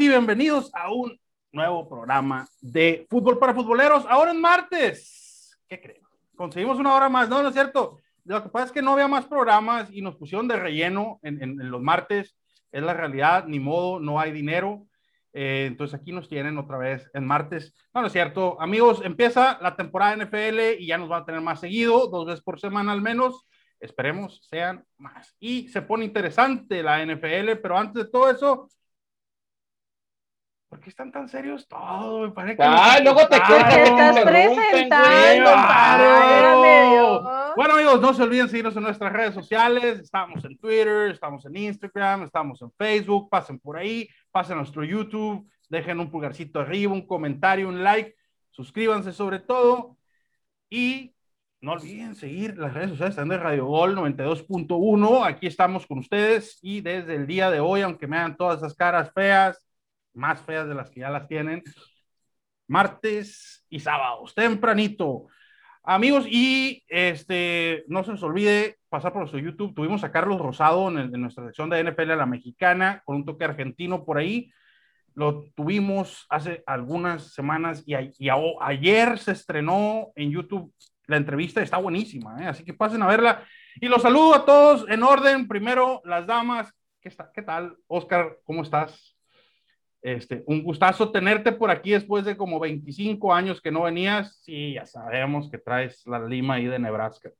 Y bienvenidos a un nuevo programa de Fútbol para Futboleros. Ahora en martes. ¿Qué creen? Conseguimos una hora más. No, no es cierto. Lo que pasa es que no había más programas y nos pusieron de relleno en, en, los martes. Es la realidad, ni modo, no hay dinero. Eh, entonces aquí nos tienen otra vez en martes. No, no es cierto. Amigos, empieza la temporada NFL y ya nos van a tener más seguido, dos veces por semana al menos. Esperemos sean más. Y se pone interesante la NFL, pero antes de todo eso, ¿Por qué están tan serios todos? Me parece que ah, luego te estás presentando. Bueno, amigos, no se olviden seguirnos en nuestras redes sociales. Estamos en Twitter, estamos en Instagram, estamos en Facebook. Pasen por ahí, pasen a nuestro YouTube, dejen un pulgarcito arriba, un comentario, un like, suscríbanse sobre todo. Y no olviden seguir las redes sociales están de Radio Gol 92.1. Aquí estamos con ustedes y desde el día de hoy, aunque me hagan todas esas caras feas, más feas de las que ya las tienen, martes y sábados, tempranito. Amigos, y este, no se les olvide pasar por nuestro YouTube. Tuvimos a Carlos Rosado en, nuestra sección de NFL a la mexicana, con un toque argentino por ahí. Lo tuvimos hace algunas semanas y, ayer se estrenó en YouTube la entrevista. Está buenísima, ¿eh? así que pasen a verla. Y los saludo a todos en orden. Primero, las damas. ¿Qué, está, qué tal? Oscar, ¿cómo estás? Este, un gustazo tenerte por aquí después de como 25 años que no venías. Sí, ya sabemos que traes la lima ahí de Nebraska.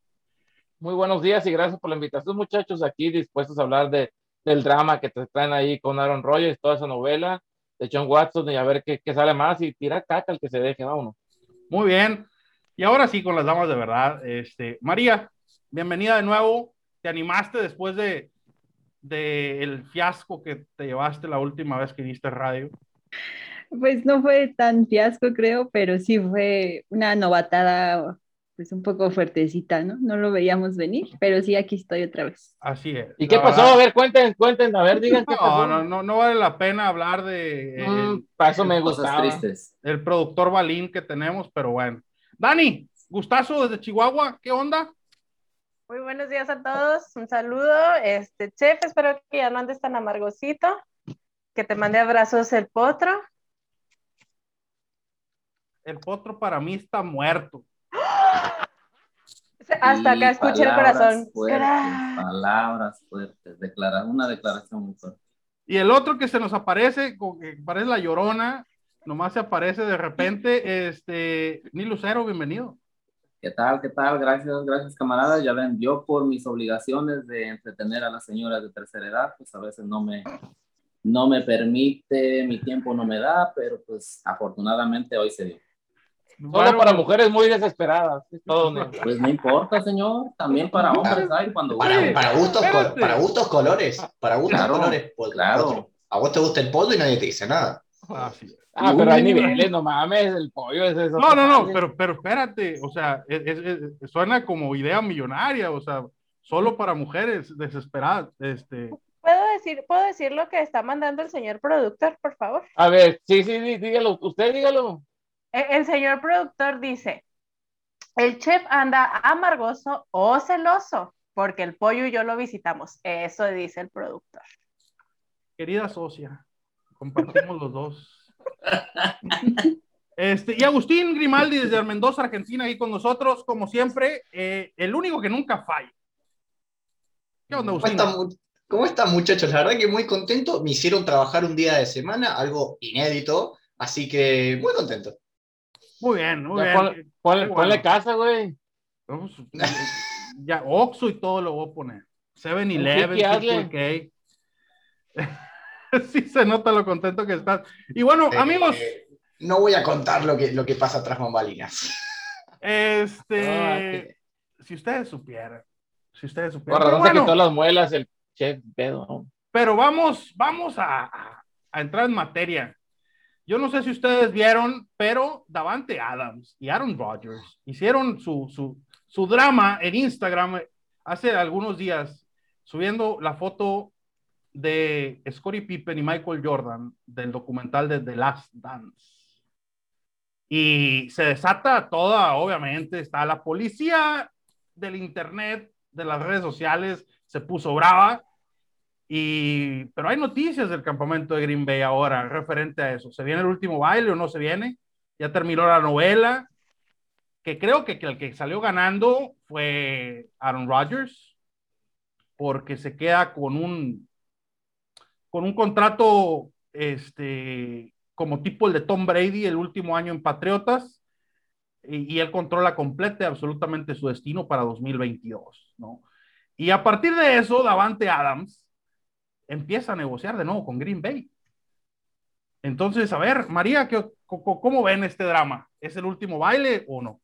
Muy buenos días y gracias por la invitación, muchachos, aquí dispuestos a hablar de, del drama que te traen ahí con Aaron Rodgers, toda esa novela de John Watson y a ver qué, qué sale más y tira caca el que se deje, vámonos. Muy bien. Y ahora sí, con las damas de verdad. Este, María, bienvenida de nuevo. ¿Te animaste después de del fiasco que te llevaste la última vez que viste radio? Pues no fue tan fiasco, creo, pero sí fue una novatada, pues un poco fuertecita, ¿no? No lo veíamos venir, pero sí aquí estoy otra vez. Así es. ¿Y qué pasó? A ver, cuenten, cuenten, a ver, digan qué pasó. No, no, no vale la pena hablar de. Mm, paso me gustaba. Tristes. El productor Balín que tenemos, pero bueno. Dani, gustazo desde Chihuahua, ¿qué onda? Muy buenos días a todos, un saludo. Este chef, espero que ya no andes tan amargosito, que te mande abrazos el potro. El potro para mí está muerto. Hasta acá escuché el corazón. palabras fuertes, declara, una declaración muy fuerte. Y el otro que se nos aparece, que parece la llorona, nomás se aparece de repente, este, ni Lucero, bienvenido. ¿Qué tal? ¿Qué tal? Gracias, gracias camaradas. Ya ven, yo por mis obligaciones de entretener a las señoras de tercera edad, pues a veces no me, no me permite, mi tiempo no me da, pero pues afortunadamente hoy se dio. Solo para mujeres muy desesperadas. Pues no importa, señor. También para hombres hay cuando para, para gustos, para gustos colores. Para gustos colores. Pues, claro. A vos te gusta el pollo y nadie te dice nada. Ah, sí. Ah, pero hay niveles, no mames, el pollo es eso. No, no, no, pero, pero espérate, o sea, suena como idea millonaria, o sea, solo para mujeres desesperadas, este. ¿Puedo decir, ¿Puedo decir lo que está mandando el señor productor, por favor? A ver, sí, sí, dígalo, usted dígalo. El, el señor productor dice, el chef anda amargoso o celoso, porque el pollo y yo lo visitamos. Eso dice el productor. Querida socia, compartimos los dos. Este, y Agustín Grimaldi desde Mendoza, Argentina, ahí con nosotros, como siempre, eh, el único que nunca falla. ¿Qué onda, Agustín? ¿Cómo están, muchachos? La verdad que muy contento. Me hicieron trabajar un día de semana, algo inédito, así que muy contento. Muy bien, muy bien. Ponle, casa, güey. ya, Oxo y todo lo voy a poner. 7-Eleven, sí se nota lo contento que estás. Y bueno, eh, amigos. no voy a contar lo que, lo que pasa tras bambalinas. Este. si ustedes supieran. Si ustedes supieran. Por razón quitó las muelas el chef pedo. Pero vamos, vamos a, entrar en materia. Yo no sé si ustedes vieron, pero Davante Adams y Aaron Rodgers hicieron su, su, su drama en Instagram hace algunos días, subiendo la foto de Scottie Pippen y Michael Jordan del documental de The Last Dance. Y se desata toda, obviamente, está la policía del Internet, de las redes sociales, se puso brava. Y, pero hay noticias del campamento de Green Bay ahora referente a eso. ¿Se viene el último baile o no se viene? Ya terminó la novela, que creo que, que el que salió ganando fue Aaron Rodgers, porque se queda con un, con un contrato este, como tipo el de Tom Brady el último año en Patriotas, y, él controla completa absolutamente su destino para 2022, ¿no? Y a partir de eso, Davante Adams empieza a negociar de nuevo con Green Bay. Entonces, a ver, María, ¿qué, ¿cómo ven este drama? ¿Es el último baile o no?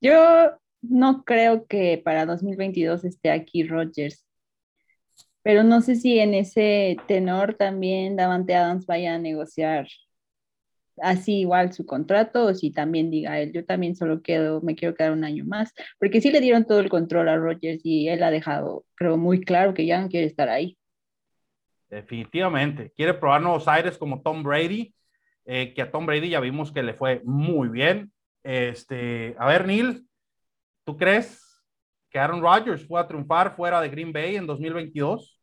Yo no creo que para 2022 esté aquí Rodgers, pero no sé si en ese tenor también Davante Adams vaya a negociar así igual su contrato o si también diga él, yo también solo quedo, me quiero quedar un año más, porque sí le dieron todo el control a Rodgers y él ha dejado, creo, muy claro que ya no quiere estar ahí. Definitivamente, quiere probar nuevos aires como Tom Brady, eh, que a Tom Brady ya vimos que le fue muy bien. Este, a ver, Neil, ¿tú crees que Aaron Rodgers fue a triunfar fuera de Green Bay en 2022?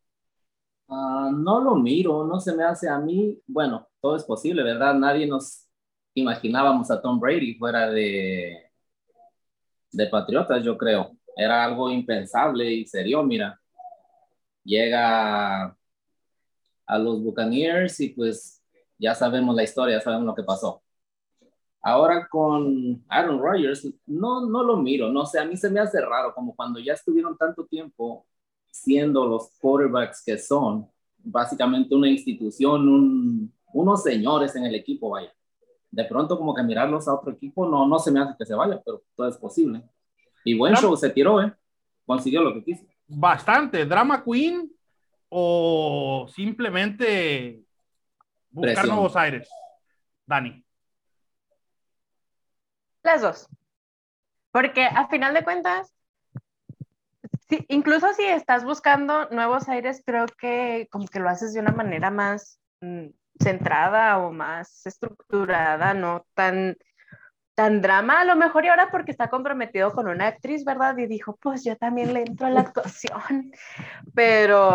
Uh, no lo miro, no se me hace a mí, bueno, todo es posible, ¿verdad? Nadie nos imaginábamos a Tom Brady fuera de, de Patriotas, yo creo. Era algo impensable y serio, mira. Llega a los Buccaneers y pues ya sabemos la historia, sabemos lo que pasó. Ahora con Aaron Rodgers, no, no lo miro, no sé, a mí se me hace raro, como cuando ya estuvieron tanto tiempo siendo los quarterbacks que son, básicamente una institución, un, unos señores en el equipo, vaya. De pronto como que mirarlos a otro equipo no, no se me hace que se vaya, pero todo es posible. Y buen show se tiró, ¿eh? Consiguió lo que quiso. Bastante. Drama Queen o simplemente buscar Presión. nuevos aires. Dani. Las dos. Porque a final de cuentas, sí, incluso si estás buscando nuevos aires, creo que como que lo haces de una manera más mm, centrada o más estructurada, no tan tan drama a lo mejor y ahora porque está comprometido con una actriz, ¿verdad? Y dijo, pues yo también le entro a la actuación, pero,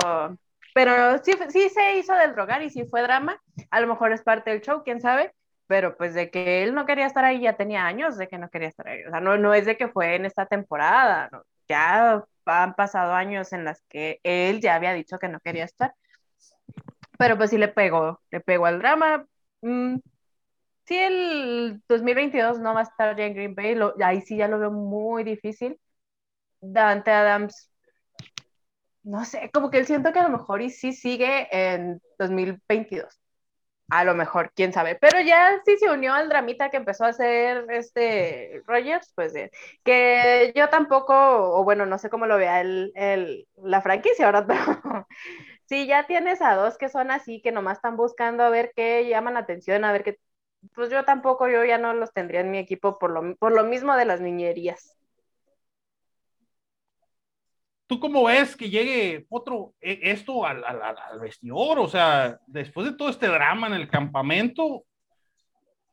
pero sí, sí se hizo del drogar y sí fue drama, a lo mejor es parte del show, quién sabe, pero pues de que él no quería estar ahí ya tenía años de que no quería estar ahí, o sea, no, no es de que fue en esta temporada, ya han pasado años en las que él ya había dicho que no quería estar, pero pues sí le pegó, le pegó al drama. Mm, sí, el 2022 no va a estar ya en Green Bay, ahí sí ya lo veo muy difícil. Dante Adams, no sé, como que él siento que a lo mejor y sí sigue en 2022. A lo mejor, quién sabe. Pero ya sí se unió al dramita que empezó a hacer este Rogers, pues que yo tampoco, o bueno, no sé cómo lo vea el, el- la franquicia, ¿verdad? Pero si ya tienes a dos que son así, que nomás están buscando a ver qué llaman la atención, a ver qué, pues yo tampoco, yo ya no los tendría en mi equipo por lo, por lo mismo de las niñerías. ¿Tú cómo ves que llegue otro, e- esto al, al, vestidor? O sea, después de todo este drama en el campamento,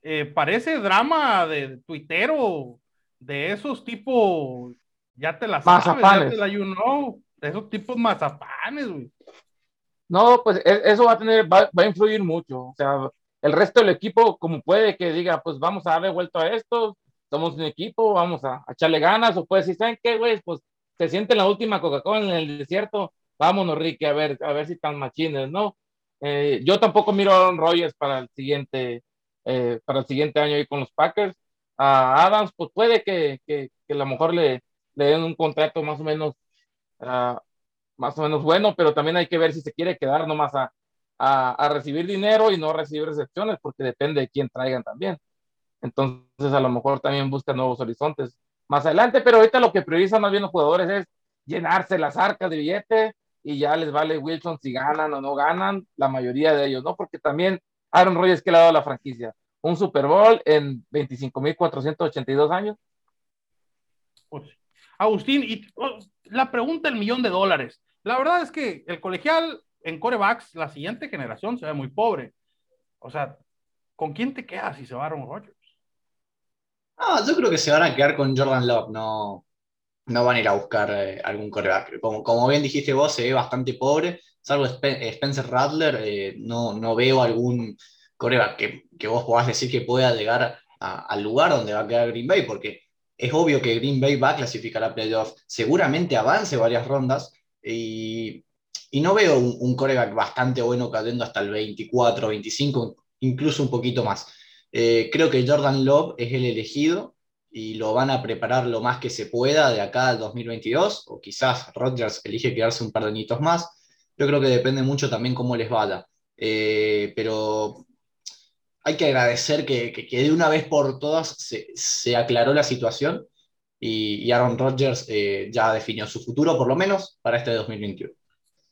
eh, parece drama de tuitero, de esos tipos, ya te la sabes, ya Mazapanes. te la you know, de esos tipos mazapanes, güey. No, pues e- eso va a tener, va, va a influir mucho. O sea, el resto del equipo, como puede que diga, pues vamos a darle vuelta a esto, somos un equipo, vamos a, a echarle ganas, o puede decir, ¿saben qué, güey? Pues se siente la última Coca-Cola en el desierto, vámonos, Ricky, a ver, a ver si están machines, ¿no? Eh, yo tampoco miro a Aaron Rodgers para el siguiente, eh, para el siguiente año ahí con los Packers. A Adams, pues puede que, que, que a lo mejor le, le den un contrato más o menos ah, más o menos bueno, pero también hay que ver si se quiere quedar nomás a, a, a recibir dinero y no recibir recepciones, porque depende de quién traigan también. Entonces, a lo mejor también busca nuevos horizontes más adelante, pero ahorita lo que priorizan más bien los jugadores es llenarse las arcas de billete y ya les vale Wilson si ganan o no ganan, la mayoría de ellos, ¿no? Porque también Aaron Rodgers que le ha dado la franquicia un Super Bowl en 25.482 años. Pues, Agustín, y la pregunta del millón de dólares. La verdad es que el colegial en corebacks, la siguiente generación se ve muy pobre. O sea, ¿con quién te quedas si se va Aaron Rodgers? No, yo creo que se van a quedar con Jordan Love, no, no van a ir a buscar eh, algún coreback. Como, como bien dijiste vos, se ve bastante pobre, salvo Spencer Rattler, eh, no, no veo algún coreback que, que vos podás decir que pueda llegar al lugar donde va a quedar Green Bay, porque es obvio que Green Bay va a clasificar a playoff, seguramente avance varias rondas y, y no veo un, un, coreback bastante bueno cayendo hasta el 24, 25, incluso un poquito más. Eh, creo que Jordan Love es el elegido y lo van a preparar lo más que se pueda de acá al 2022, o quizás Rodgers elige quedarse un par de añitos más. Yo creo que depende mucho también cómo les vaya. Eh, pero hay que agradecer que, que, de una vez por todas se, se aclaró la situación y, Aaron Rodgers eh, ya definió su futuro, por lo menos para este 2021.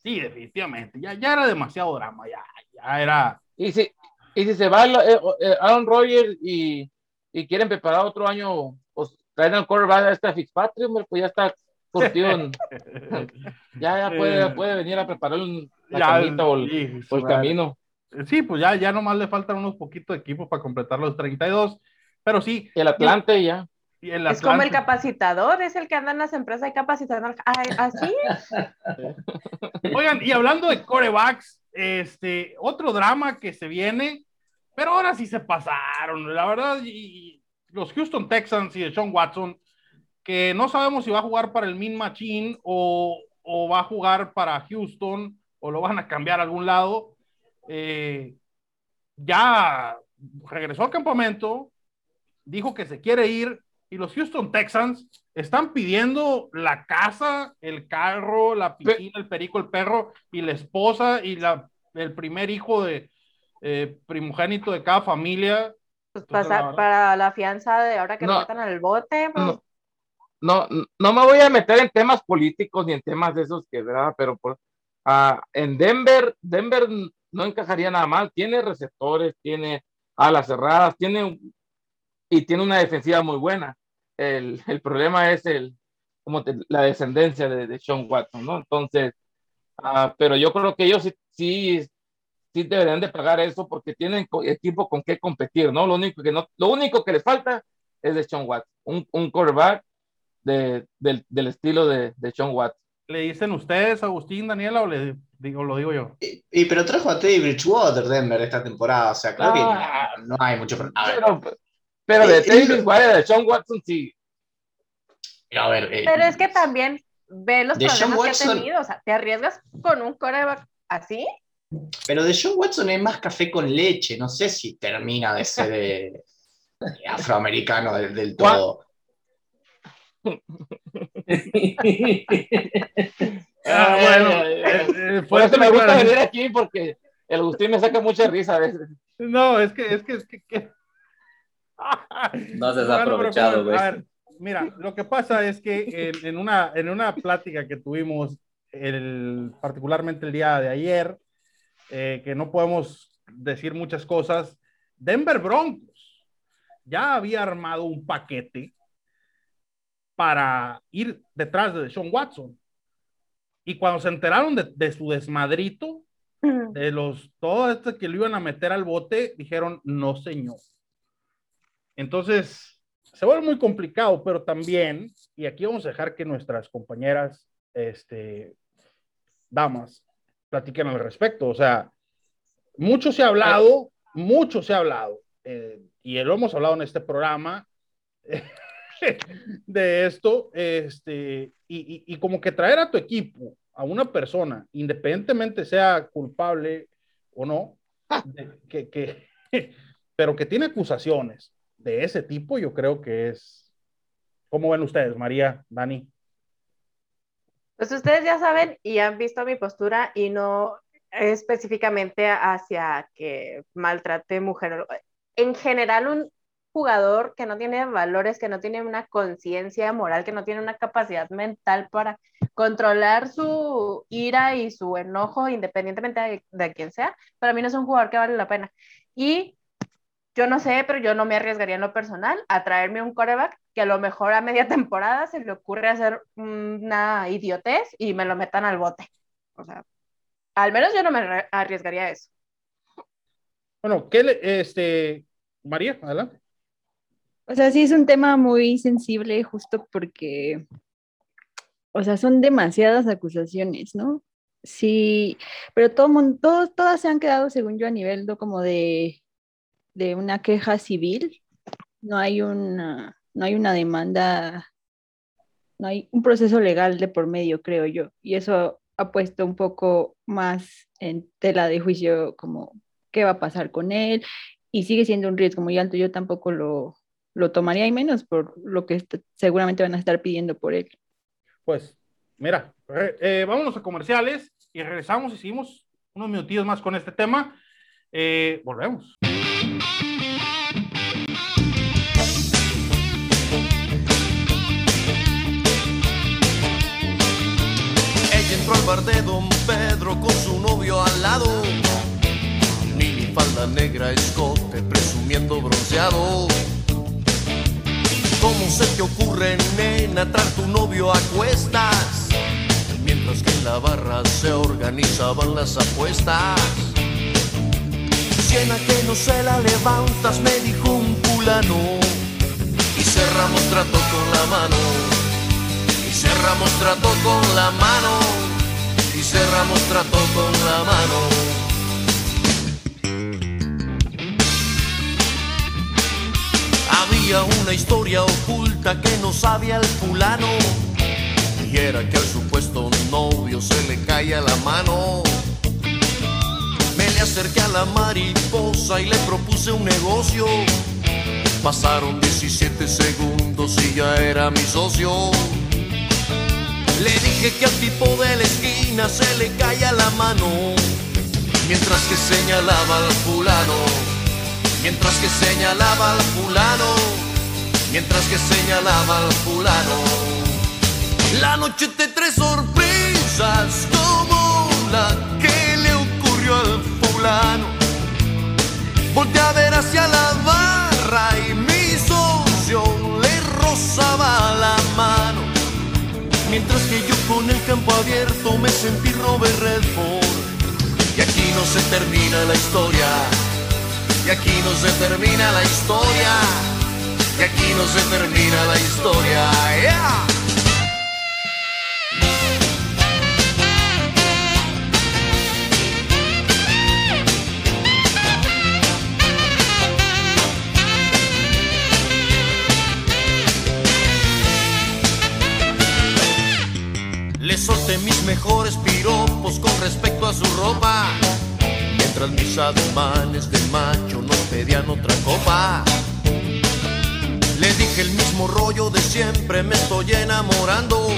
Sí, definitivamente. Ya, ya era demasiado drama, ya, ya era. Y si, y si se va eh, eh, Aaron Rodgers y, y, quieren preparar otro año, pues traen al quarterback a este Fitzpatrick, pues ya está curtido. ya, ya puede, puede venir a preparar la ya, o el, o el camino. Sí, pues ya, ya nomás le faltan unos poquitos de equipos para completar los 32, pero sí. El Atlante ya. El es como el capacitador, es el que anda en las empresas y capacitando. Así. Oigan, y hablando de corebacks, este, otro drama que se viene, pero ahora sí se pasaron, la verdad, y, los Houston Texans y de Sean Watson, que no sabemos si va a jugar para el Min Machine o, o va a jugar para Houston o lo van a cambiar a algún lado. Eh, ya regresó al campamento, dijo que se quiere ir y los Houston Texans están pidiendo la casa, el carro, la piscina, el perico, el perro y la esposa y la, el primer hijo de eh, primogénito de cada familia. Pues para la fianza de ahora que no, metan al bote. Pues. No, no, me voy a meter en temas políticos ni en temas de esos que, ¿verdad? Pero por, uh, en Denver, Denver no encajaría nada mal. Tiene receptores, tiene alas cerradas, tiene y tiene una defensiva muy buena. El, el problema es el, como la descendencia de, de, Sean Watson, ¿no? Entonces, uh, pero yo creo que ellos sí, sí, sí, deberían de pagar eso porque tienen equipo con qué competir, ¿no? Lo único que, no, lo único que les falta es de Sean Watson, un, un quarterback de, del, del estilo de, de Sean Watson. ¿Le dicen ustedes, Agustín, Daniela, o le digo, lo digo yo? Y, pero trajo a Teddy Bridgewater Denver esta temporada, o sea, creo que ah. no, hay mucho problema. Pero, pero, de Teddy Bridgewater, de Sean Watson, sí. A ver, eh, pero es que también ve los problemas que ha tenido, o sea, ¿te arriesgas con un coreback así? Pero de Sean Watson es más café con leche, no sé si termina de ser eh, afroamericano del todo. ah, bueno, eh, eh, por eso me gusta venir aquí porque el Agustín me saca mucha risa a veces. No, es que, es que, es que. no se ha aprovechado, güey. mira, lo que pasa es que en, en, una, en una plática que tuvimos, el, particularmente el día de ayer, eh, que no podemos decir muchas cosas, Denver Broncos ya había armado un paquete para ir detrás de Sean Watson. Y cuando se enteraron de, su desmadrito, de los, todo esto que lo iban a meter al bote, dijeron, no señor. Entonces, se vuelve muy complicado, pero también, y aquí vamos a dejar que nuestras compañeras, este, damas, platiquen al respecto. O sea, mucho se ha hablado, mucho se ha hablado, eh, y lo hemos hablado en este programa. de esto, este, y, como que traer a tu equipo, a una persona, independientemente sea culpable o no, que, que, pero que tiene acusaciones de ese tipo, yo creo que es, ¿cómo ven ustedes, María, Dani? Pues ustedes ya saben y han visto mi postura y no específicamente hacia que maltrate mujer. En general, un, jugador que no tiene valores, que no tiene una conciencia moral, que no tiene una capacidad mental para controlar su ira y su enojo, independientemente de, de quién sea, para mí no es un jugador que vale la pena. Y yo no sé, pero yo no me arriesgaría en lo personal a traerme un coreback que a lo mejor a media temporada se le ocurre hacer una idiotez y me lo metan al bote. O sea, al menos yo no me arriesgaría a eso. Bueno, ¿qué le, este, María, adelante. O sea, sí es un tema muy sensible justo porque o sea, son demasiadas acusaciones, ¿no? Sí, pero todo mundo, todos, todas se han quedado, según yo, a nivel ¿no? como de, de una queja civil. No hay una, no hay una demanda, no hay un proceso legal de por medio, creo yo. Y eso ha puesto un poco más en tela de juicio como qué va a pasar con él. Y sigue siendo un riesgo muy alto. Yo tampoco lo, lo tomaría y menos por lo que seguramente van a estar pidiendo por él. Pues, mira, eh, vámonos a comerciales y regresamos y seguimos unos minutillos más con este tema. Eh, volvemos. Bar de Don Pedro con su novio al lado. Mini falda negra, escote, presumiendo bronceado. ¿Cómo se te ocurre, nena, traer tu novio a cuestas? mientras que en la barra se organizaban las apuestas. Siena que no se la levantas, me dijo un culano. Y cerramos trato con la mano. Y cerramos trato con la mano. Y cerramos trato con la mano. Había una historia oculta que no sabía el fulano y era que al supuesto novio se le caía la mano. Me le acerqué a la mariposa y le propuse un negocio. Pasaron 17 segundos y ya era mi socio. Le dije que al tipo de la esquina se le caía la mano. Mientras que señalaba al fulano. Mientras que señalaba al fulano. Mientras que señalaba al fulano. La noche te trae sorpresas como la que le ocurrió al fulano. Volté a ver hacia la barra y mi socio le rozaba la. Mientras que yo con el campo abierto me sentí Robert Redford. Y aquí no se termina la historia. Y aquí no se termina la historia. Y aquí no se termina la historia. Solté mis mejores piropos con respecto a su ropa. Mientras mis ademanes de macho nos pedían otra copa. Le dije el mismo rollo de siempre, me estoy enamorando.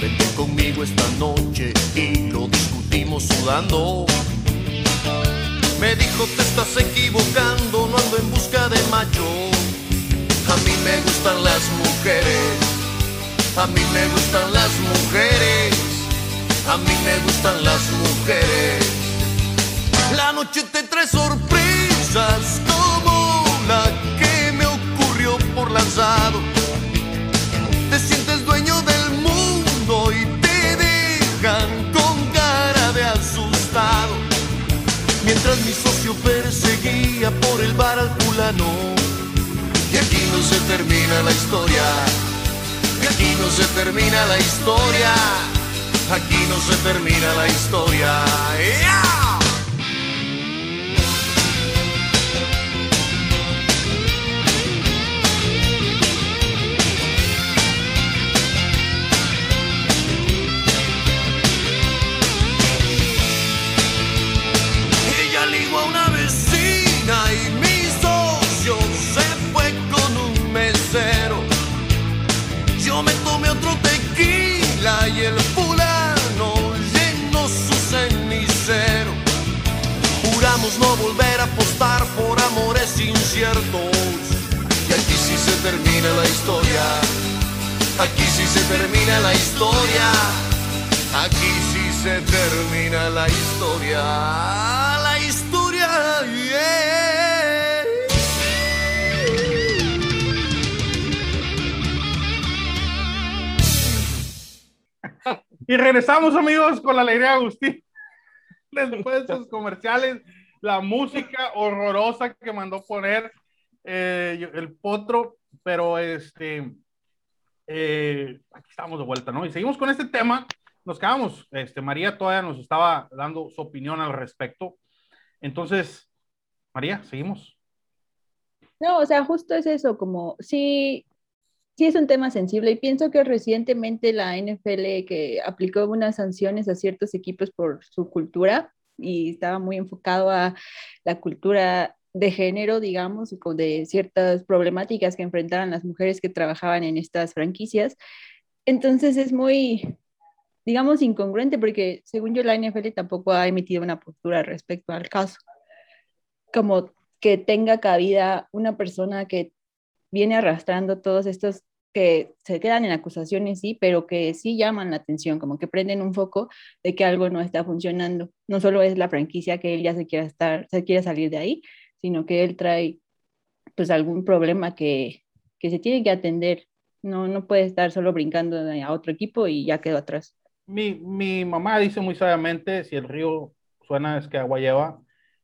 Vente conmigo esta noche y lo discutimos sudando. Me dijo te estás equivocando, no ando en busca de macho. A mí me gustan las mujeres a mí me gustan las mujeres, a mí me gustan las mujeres. La noche te trae sorpresas como la que me ocurrió por lanzado. Te sientes dueño del mundo y te dejan con cara de asustado. Mientras mi socio perseguía por el bar al fulano. Y aquí no se termina la historia aquí no se termina la historia. Aquí no se termina la historia. No volver a apostar por amores inciertos. Y aquí sí se termina la historia. Aquí sí se termina la historia. Aquí sí se termina la historia. La historia, Y regresamos amigos con la alegría de Agustín. Después de estos comerciales la música horrorosa que mandó poner eh, el potro, pero este, eh, aquí estamos de vuelta, ¿no? Y seguimos con este tema. Nos quedamos, este, María todavía nos estaba dando su opinión al respecto. Entonces, María, seguimos. No, o sea, justo es eso, como sí, sí es un tema sensible y pienso que recientemente la NFL que aplicó unas sanciones a ciertos equipos por su cultura y estaba muy enfocado a la cultura de género, digamos, de ciertas problemáticas que enfrentaban las mujeres que trabajaban en estas franquicias. Entonces es muy, digamos, incongruente porque según yo la NFL tampoco ha emitido una postura respecto al caso. Como que tenga cabida una persona que viene arrastrando todos estos que se quedan en acusaciones, sí, pero que sí llaman la atención, como que prenden un foco de que algo no está funcionando. No solo es la franquicia que él ya se quiera estar, se quiere salir de ahí, sino que él trae pues algún problema que, que se tiene que atender. No, no puede estar solo brincando a otro equipo y ya quedó atrás. Mi, mi mamá dice muy sabiamente, si el río suena es que agua lleva,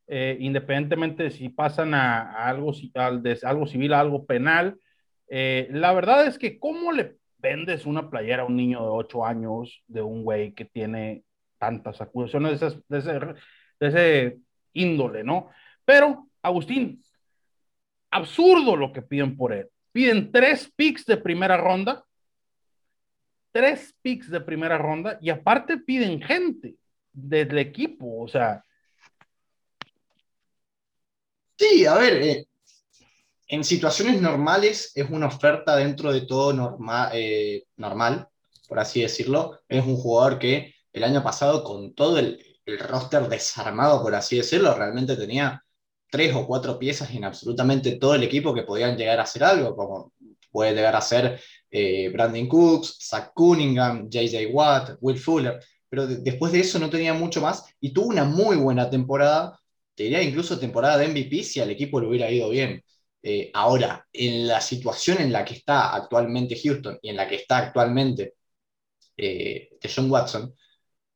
eh, independientemente de si pasan a, a algo, al, de algo civil a algo penal, eh, la verdad es que cómo le vendes una playera a un niño de 8 años de un güey que tiene tantas acusaciones de, de, ese, de ese índole, ¿no? Pero Agustín, absurdo lo que piden por él. Piden tres picks de primera ronda, tres picks de primera ronda y aparte piden gente del equipo, o sea. Sí, a ver, eh, en situaciones normales es una oferta dentro de todo eh, normal, por así decirlo. Es un jugador que el año pasado con todo el, el roster desarmado, por así decirlo, realmente tenía tres o cuatro piezas en absolutamente todo el equipo que podían llegar a hacer algo, como puede llegar a ser eh, Brandon Cooks, Zach Cunningham, JJ Watt, Will Fuller, pero después de eso no tenía mucho más y tuvo una muy buena temporada, te diría incluso temporada de MVP si al equipo le hubiera ido bien. Eh, ahora, en la situación en la que está actualmente Houston y en la que está actualmente eh, John Watson,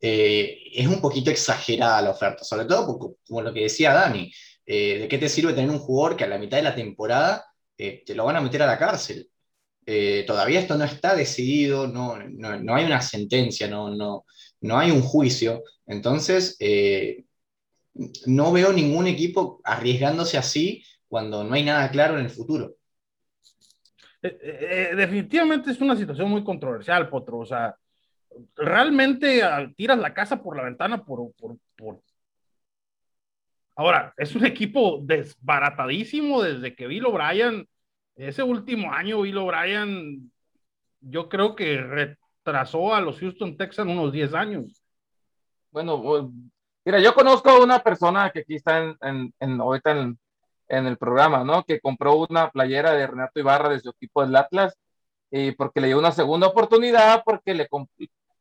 eh, es un poquito exagerada la oferta, sobre todo como lo que decía Dani, eh, ¿de qué te sirve tener un jugador que a la mitad de la temporada te lo van a meter a la cárcel? Todavía esto no está decidido, no, no, hay una sentencia, no, no, no hay un juicio. Entonces, no veo ningún equipo arriesgándose así cuando no hay nada claro en el futuro. definitivamente es una situación muy controversial, Potro. O sea, realmente tiras la casa por la ventana por, por, por, Ahora, es un equipo desbaratadísimo desde que Bill O'Brien, ese último año, Bill O'Brien, yo creo que retrasó a los Houston Texans unos 10 años. Bueno, mira, yo conozco a una persona que aquí está en, en, ahorita en, en, el programa, ¿no? Que compró una playera de Renato Ibarra de su equipo del Atlas y porque le dio una segunda oportunidad, porque le,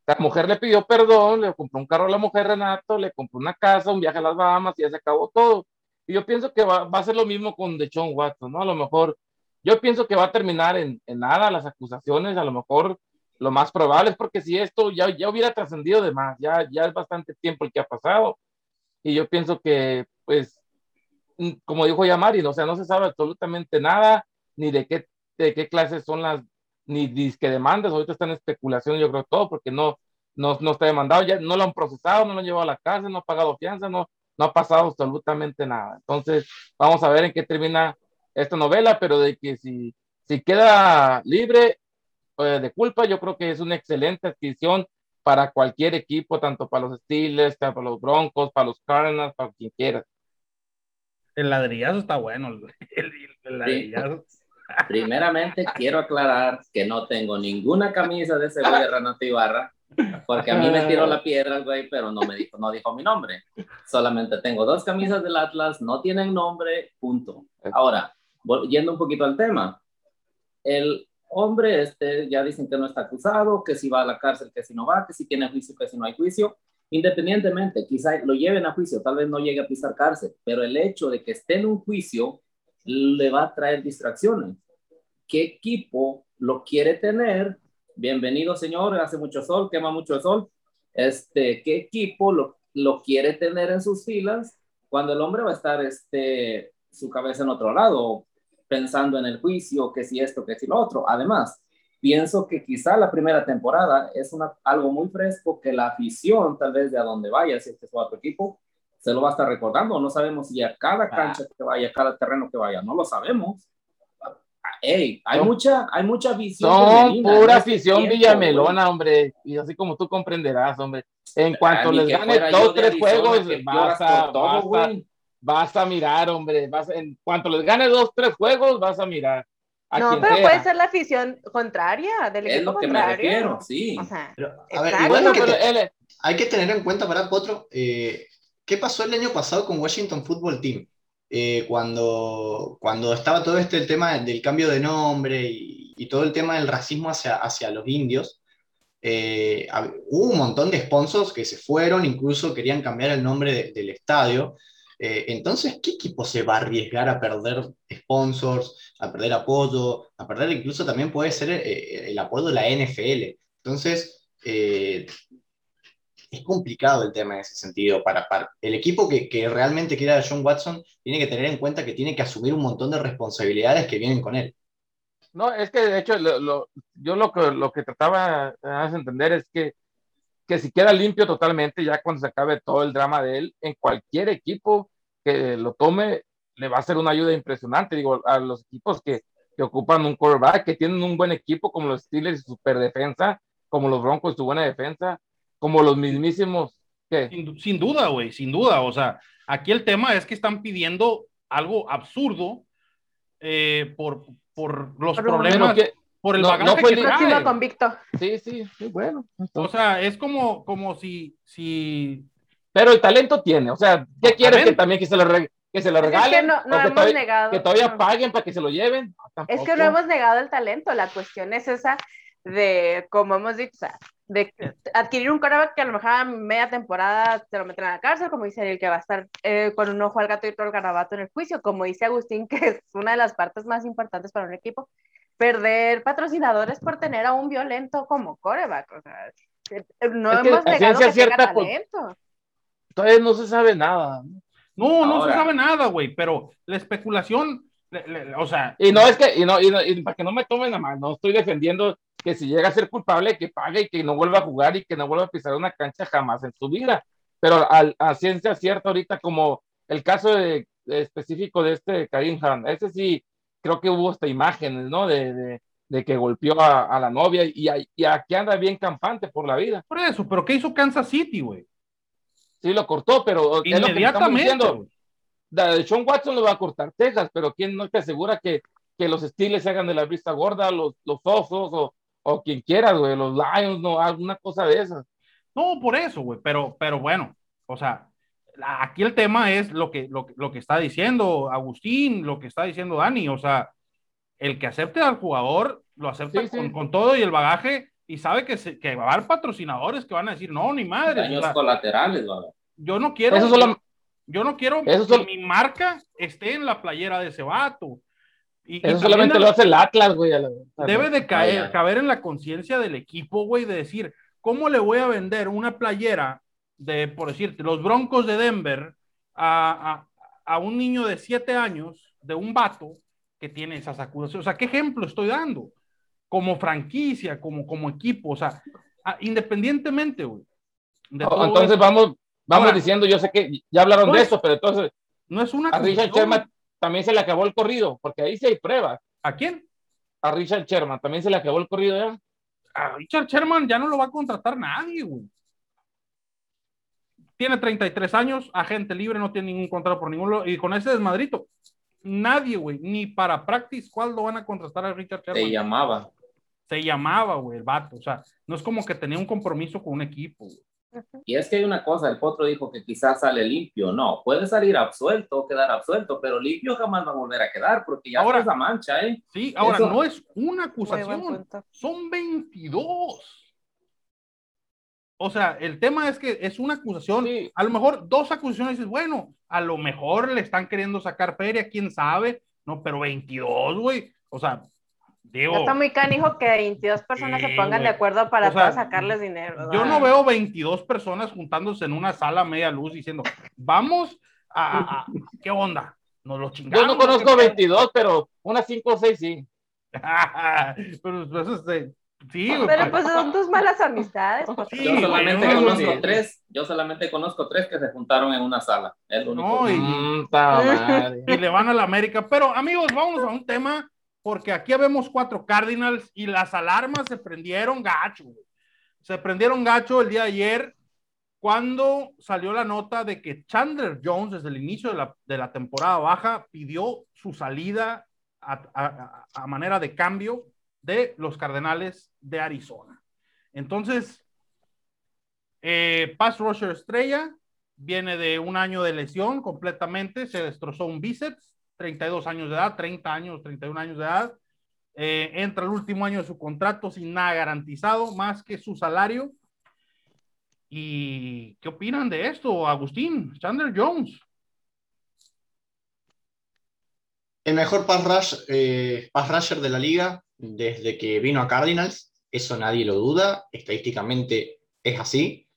la mujer le pidió perdón, le compró un carro a la mujer Renato, le compró una casa, un viaje a las Bahamas y ya se acabó todo. Y yo pienso que va, va a ser lo mismo con Deshaun Watson, ¿no? A lo mejor, yo pienso que va a terminar en, en nada las acusaciones, a lo mejor lo más probable es porque si esto ya, ya hubiera trascendido de más, ya, ya es bastante tiempo el que ha pasado. Y yo pienso que, pues, como dijo Yamari, o sea, no se sabe absolutamente nada, ni de qué, de qué clases son las ni disque demandas, ahorita están en especulación, yo creo todo, porque no, no, no está demandado, ya no lo han procesado, no lo han llevado a la cárcel, no ha pagado fianza, no, no ha pasado absolutamente nada. Entonces, vamos a ver en qué termina esta novela, pero de que si, si queda libre eh, de culpa, yo creo que es una excelente adquisición para cualquier equipo, tanto para los Steelers, para los Broncos, para los Cardinals, para quien quiera. El ladrillazo está bueno, el, el ladrillazo. Primeramente, quiero aclarar que no tengo ninguna camisa de ese güey de Renato Ibarra, porque a mí me tiró la piedra el güey, pero no me dijo, no dijo mi nombre. Solamente tengo dos camisas del Atlas, no tienen nombre, punto. Ahora, yendo un poquito al tema, el hombre, este, ya dicen que no está acusado, que si va a la cárcel, que si no va, que si tiene juicio, que si no hay juicio. Independientemente, quizá lo lleven a juicio, tal vez no llegue a pisar cárcel, pero el hecho de que esté en un juicio le va a traer distracciones. ¿Qué equipo lo quiere tener? Bienvenido, señor, hace mucho sol, quema mucho el sol. Este, ¿Qué equipo lo, lo quiere tener en sus filas cuando el hombre va a estar este, su cabeza en otro lado, pensando en el juicio, que si esto, que si lo otro? Además, pienso que quizá la primera temporada es una, algo muy fresco que la afición, tal vez de a donde vaya, si este es otro equipo, se lo va a estar recordando. No sabemos si a cada Ah. cancha que vaya, a cada terreno que vaya, no lo sabemos. Ey, hay Son- mucha, hay mucha visión. En pura este afición tiempo, villamelona, hombre. Y así como tú comprenderás, hombre. En cuanto güey. les gane dos, tres Arizona, juegos, vas a, todo, vas, a, vas a mirar, hombre. Vas en cuanto les gane dos, tres juegos, vas a mirar. A No, pero sea. puede ser la afición contraria, del Es equipo lo que me contrario. refiero, sí. O sea, Pero, a ver, Exacto. igual Bueno, hay que, pero te- él- hay que tener en cuenta, para Potro, eh, ¿qué pasó el año pasado con Washington Football Team? Eh, cuando, cuando estaba todo este el tema del cambio de nombre y, y todo el tema del racismo hacia, hacia los indios, eh, hubo un montón de sponsors que se fueron, incluso querían cambiar el nombre de- del estadio. Eh, entonces, ¿qué equipo se va a arriesgar a perder sponsors, a perder apoyo, a perder incluso también puede ser eh, el apoyo de la NFL? Entonces, eh, es complicado el tema en ese sentido. Para, para el equipo que, que realmente quiera a John Watson tiene que tener en cuenta que tiene que asumir un montón de responsabilidades que vienen con él. No, es que de hecho, lo- lo- yo lo que, lo que trataba de entender es que, que si queda limpio totalmente, ya cuando se acabe todo el drama de él, en cualquier equipo que lo tome, le va a ser una ayuda impresionante. Digo, a los equipos que, que ocupan un quarterback, que tienen un buen equipo, como los Steelers y su super defensa, como los Broncos y su buena defensa, como los mismísimos. ¿qué? Sin, sin duda, güey, sin duda. O sea, aquí el tema es que están pidiendo algo absurdo eh, por, por los un- problemas, Pero que- por el no- bagaje no fue que trae. convicto. sí, sí, sí, bueno. O sea, es como, como si, si Pero el talento tiene, o sea, ¿qué quieres que también que se lo, que se lo Es que regalen? no, ¿O no que, hemos todavía, negado. que todavía no. paguen para que se lo lleven? No, Es que no hemos negado el talento. La cuestión es esa de, como hemos dicho, o sea, de adquirir un coreback que a lo mejor a media temporada te lo meten a la cárcel, como dice Ariel, que va a estar eh, con un ojo al gato y otro al garabato en el juicio, como dice Agustín, que es una de las partes más importantes para un equipo, perder patrocinadores por tener a un violento como coreback. O sea, no Es hemos negado que cierta, tenga pues, talento. Todavía no se sabe nada. no, no Ahora. se sabe nada, güey, pero la especulación, le- le- o sea, Y no es que, y no, y no- y para que no me tomen a mal, no estoy defendiendo que si llega a ser culpable, que pague y que no vuelva a jugar y que no vuelva a pisar una cancha jamás en su vida. Pero al- a, ciencia cierta, ahorita, como el caso de, de específico de este Karim Han, ese sí, creo que hubo hasta imágenes, ¿no? De, de, de que golpeó a, a la novia y, a- y aquí anda bien campante por la vida. por eso, pero ¿qué hizo Kansas City, güey? Sí lo cortó, pero es lo que Inmediatamente, Sean Watson lo va a cortar Texas, pero ¿quién no te asegura que, que los Steelers se hagan de la vista gorda, los, los osos o, o quien quiera, güey, los Lions, no, alguna cosa de esas? No, por eso, güey, pero, pero bueno, o sea, aquí el tema es lo que, lo, lo que está diciendo Agustín, lo que está diciendo Dani, o sea, el que acepte al jugador, lo acepta Sí, sí. Con, con todo y el bagaje y sabe que, se- que va a haber patrocinadores que van a decir, no, ni madre, Daños colaterales, ¿verdad? yo no quiero, Eso solo- yo no quiero Eso que mi marca esté en la playera de ese vato. Y, Eso solamente la- lo hace el Atlas, güey. a la- Debe de caer, caber en la conciencia del equipo, güey, de decir, ¿cómo le voy a vender una playera de, por decirte, los Broncos de Denver a, a- a un niño de siete años, de un vato que tiene esas acusaciones? O sea, ¿qué ejemplo estoy dando? Como franquicia, como, como equipo, o sea, a- independientemente, güey. Oh, Entonces esto, vamos, vamos Ahora- diciendo, yo sé que ya hablaron No de es- esto, pero entonces no es una a Richard. Sherman también se le acabó el corrido, porque ahí sí hay pruebas. ¿A quién? A Richard Sherman también se le acabó el corrido ya. A Richard Sherman ya no lo va a contratar nadie, güey. Tiene 33 años, agente libre, no tiene ningún contrato por ningún lado. Y con ese desmadrito, nadie, güey, ni para practice, ¿cuál lo van a contratar a Richard Sherman? Se llamaba. Se llamaba, güey, el vato. O sea, no es como que tenía un compromiso con un equipo, güey. Y es que hay una cosa, el potro dijo que quizás sale limpio. No, puede salir absuelto o quedar absuelto, pero limpio jamás va a volver a quedar porque ya Ahora- está esa mancha, ¿eh? Sí, ahora Eso- no es una acusación, son 22. O sea, el tema es que es una acusación. Sí. A lo mejor dos acusaciones dices, bueno, a lo mejor le están queriendo sacar feria, quién sabe, no, pero 22, güey. O sea, digo, está muy canijo que 22 personas Sí, se pongan güey. de acuerdo para O sea, todas sacarles dinero. yo ¿verdad? no veo 22 personas juntándose en una sala a media luz diciendo, vamos a, a- a- ¿qué onda? Nos lo chingamos. Yo no ¿o qué conozco pedo?" 22, pero unas 5 o 6 sí. pero pues, este, sí, Pero pues, son tus malas amistades. pues. sí, Yo solamente no, conozco sí. tres, yo solamente conozco tres que se juntaron en una sala. Es lo único. No, y- Mm, y le van a la América. Pero amigos, vámonos a un tema, porque aquí vemos cuatro Cardinals y las alarmas se prendieron gacho. Se prendieron gacho el día de ayer cuando salió la nota de que Chandler Jones, desde el inicio de la, de la temporada baja, pidió su salida a manera de cambio de los Cardenales de Arizona. Entonces, eh, pass rusher estrella, viene de un año de lesión completamente, se destrozó un bíceps, 32 años de edad, 30 años, 31 años de edad. Eh, entra el último año de su contrato sin nada garantizado, más que su salario. ¿Y qué opinan de esto, Agustín? Chandler Jones. El mejor pass, eh, pass rusher de la liga desde que vino a Cardinals, eso nadie lo duda, estadísticamente es así.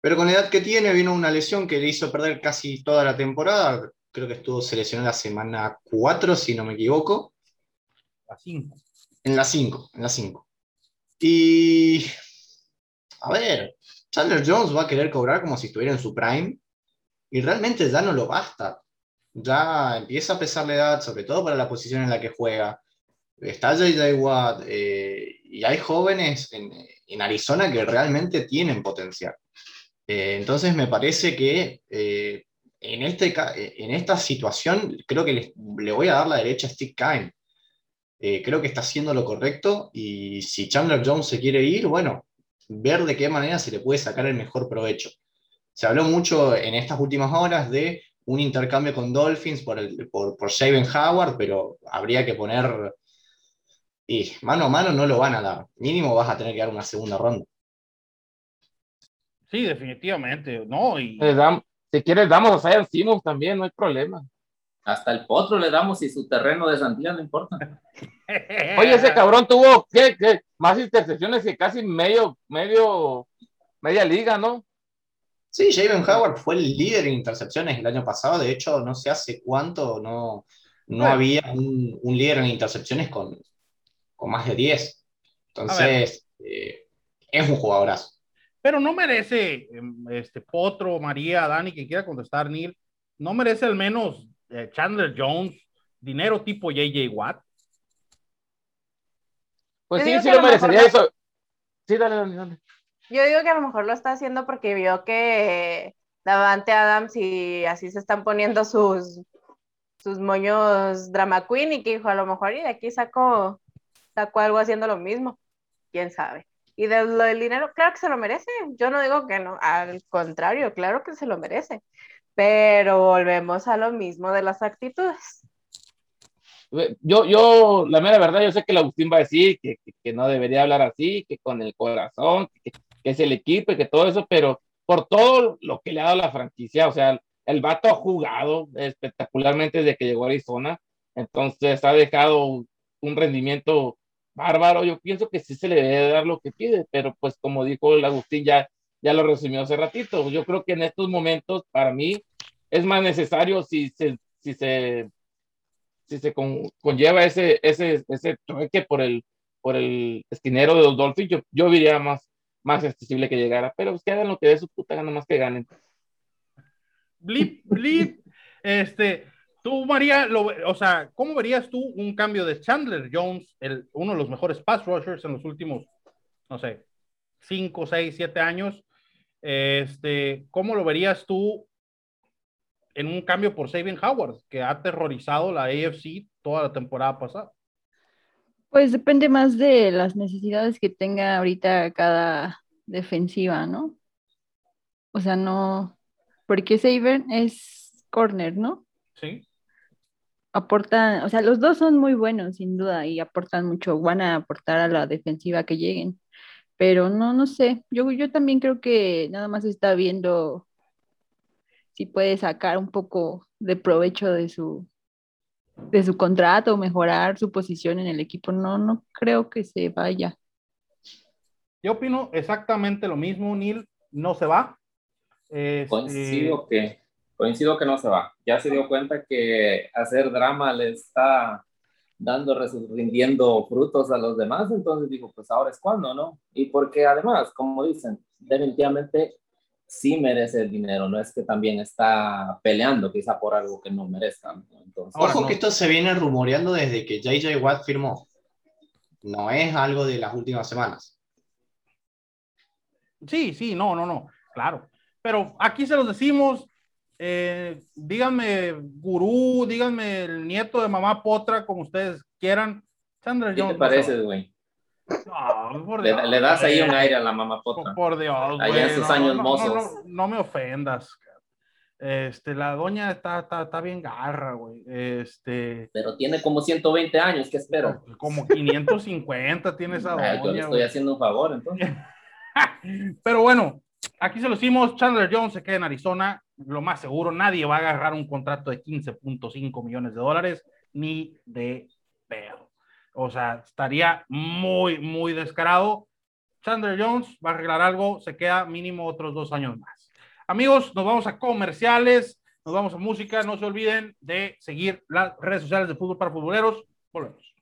Pero con la edad que tiene, vino una lesión que le hizo perder casi toda la temporada. Creo que estuvo seleccionado la semana 4, si no me equivoco. A 5. En la 5, en la 5. Y. A ver, Chandler Jones va a querer cobrar como si estuviera en su prime. Y realmente ya no lo basta. Ya empieza a pesar la edad, sobre todo para la posición en la que juega. Está J.J. Watt. eh, y hay jóvenes en, en Arizona que realmente tienen potencial. Eh, entonces me parece que eh, en, este, ca- en esta situación creo que le, le voy a dar la derecha a Steve Kine. Eh, creo que está haciendo lo correcto y si Chandler Jones se quiere ir, bueno, ver de qué manera se le puede sacar el mejor provecho. Se habló mucho en estas últimas horas de un intercambio con Dolphins por, el, por, por Shaven Howard, pero habría que poner... Y mano a mano no lo van a dar. Mínimo vas a tener que dar una segunda ronda. Sí, definitivamente. No, y Le dam- si quieres, damos a Zion Simmons también, no hay problema. Hasta el potro le damos y su terreno de sandía no importa. Oye, ese cabrón tuvo ¿qué, qué? más intercepciones que casi medio, medio, media liga, ¿no? Sí, Shaven Howard fue el líder en intercepciones el año pasado. De hecho, no sé hace cuánto no, no Bueno. había un, un líder en intercepciones con, con más de 10. Entonces, eh, es un jugadorazo. Pero no merece, em, este Potro, María, Dani, quien quiera contestar, Neil, no merece al menos eh, Chandler Jones dinero tipo JJ Watt. Pues Yo sí, digo sí lo merecería eso. Sí, dale, dale, dale. Yo digo que a lo mejor lo está haciendo porque vio que Davante Adams y así se están poniendo sus, sus moños drama queen y que dijo a lo mejor y de aquí saco, saco algo haciendo lo mismo. Quién sabe. Y de lo del dinero, claro que se lo merece. Yo no digo que no, al contrario, claro que se lo merece. Pero volvemos a lo mismo de las actitudes. Yo, yo, la mera verdad, yo sé que el Agustín va a decir que, que, que no debería hablar así, que con el corazón, que, que es el equipo y que todo eso, pero por todo lo que le ha dado la franquicia, o sea, el vato ha jugado espectacularmente desde que llegó a Arizona, entonces ha dejado un rendimiento bárbaro, yo pienso que sí se le debe dar lo que pide, pero pues como dijo el Agustín, ya, ya lo resumió hace ratito, yo creo que en estos momentos para mí es más necesario si se, si se, si se con, conlleva ese, ese, ese trueque por el, por el esquinero de los Dolphins, yo, yo diría más, más accesible que llegara, pero pues que hagan lo que dé su puta gana más que ganen. Blip, blip, este, tú, María, lo, o sea, ¿cómo verías tú un cambio de Chandler Jones, el, uno de los mejores pass rushers en los últimos, no sé, 5, 6, 7 años? Este, ¿Cómo lo verías tú en un cambio por Sabian Howard, que ha aterrorizado la AFC toda la temporada pasada? Pues depende más de las necesidades que tenga ahorita cada defensiva, ¿no? O sea, no, porque Saban es corner, ¿no? Sí. Aportan, o sea, los dos son muy buenos, sin duda, y aportan mucho, van a aportar a la defensiva que lleguen. Pero no, no sé, yo, yo también creo que nada más está viendo si puede sacar un poco de provecho de su, de su contrato, mejorar su posición en el equipo. No, no creo que se vaya. Yo opino exactamente lo mismo, Neil, no se va. Este, Coincido que, coincido que no se va. Ya se dio cuenta que hacer drama le está dando, rindiendo frutos a los demás, entonces digo, pues ahora es cuando, ¿no? Y porque además, como dicen, definitivamente sí merece el dinero, no es que también está peleando quizá por algo que no merezca. ¿no? Entonces, Ojo no. que esto se viene rumoreando desde que JJ Watt firmó. No es algo de las últimas semanas. Sí, sí, no, no, no, claro. Pero aquí se los decimos, eh, díganme gurú, díganme el nieto de mamá potra, como ustedes quieran. Chandler ¿qué Jones. te pareces, güey? No, por Le, Dios, le das ahí un aire a la mamá potra. por Dios, Allá güey, en sus no, años no, mozos. No, me ofendas. Este, la doña está, está, está bien garra, güey. Este, Pero tiene como 120 años, ¿qué espero? como 550 tiene esa Ah, yo le doña, estoy güey. haciendo un favor, entonces. Pero bueno, aquí se lo hicimos. Chandler Jones se queda en Arizona. Lo más seguro, nadie va a agarrar un contrato de 15.5 millones de dólares, ni de pedo. O sea, estaría muy, muy descarado. Chandler Jones va a arreglar algo, se queda mínimo otros dos años más. Amigos, nos vamos a comerciales, nos vamos a música. No se olviden de seguir las redes sociales de Fútbol para Futboleros. Volvemos.